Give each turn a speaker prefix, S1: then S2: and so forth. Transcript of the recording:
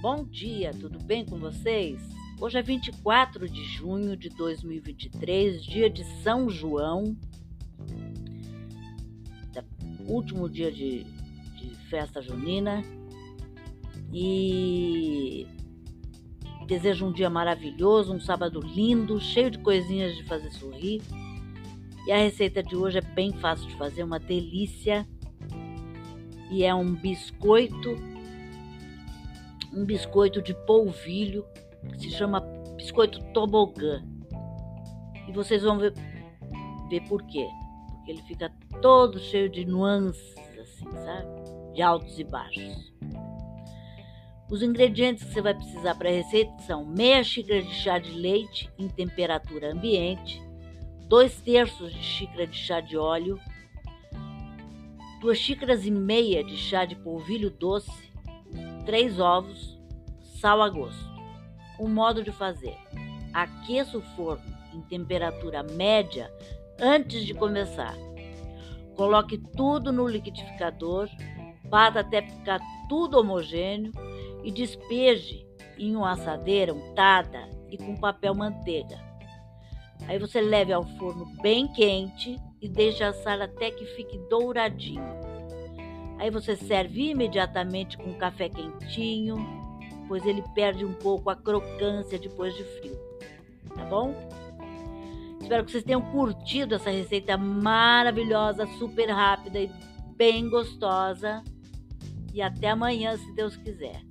S1: Bom dia, tudo bem com vocês? Hoje é 24 de junho de 2023, dia de São João, último dia de, de festa junina. E desejo um dia maravilhoso, um sábado lindo, cheio de coisinhas de fazer sorrir. E a receita de hoje é bem fácil de fazer, uma delícia. E é um biscoito, um biscoito de polvilho, que se chama biscoito tobogã. E vocês vão ver, ver por quê. Porque ele fica todo cheio de nuances, assim, sabe? De altos e baixos. Os ingredientes que você vai precisar para a receita são meia xícara de chá de leite em temperatura ambiente, 2 terços de xícara de chá de óleo, 2 xícaras e meia de chá de polvilho doce, 3 ovos, sal a gosto. O modo de fazer: aqueça o forno em temperatura média antes de começar. Coloque tudo no liquidificador, bata até ficar tudo homogêneo e despeje em uma assadeira untada e com papel manteiga. Aí você leve ao forno bem quente e deixe assar até que fique douradinho. Aí você serve imediatamente com café quentinho, pois ele perde um pouco a crocância depois de frio. Tá bom? Espero que vocês tenham curtido essa receita maravilhosa, super rápida e bem gostosa. E até amanhã, se Deus quiser.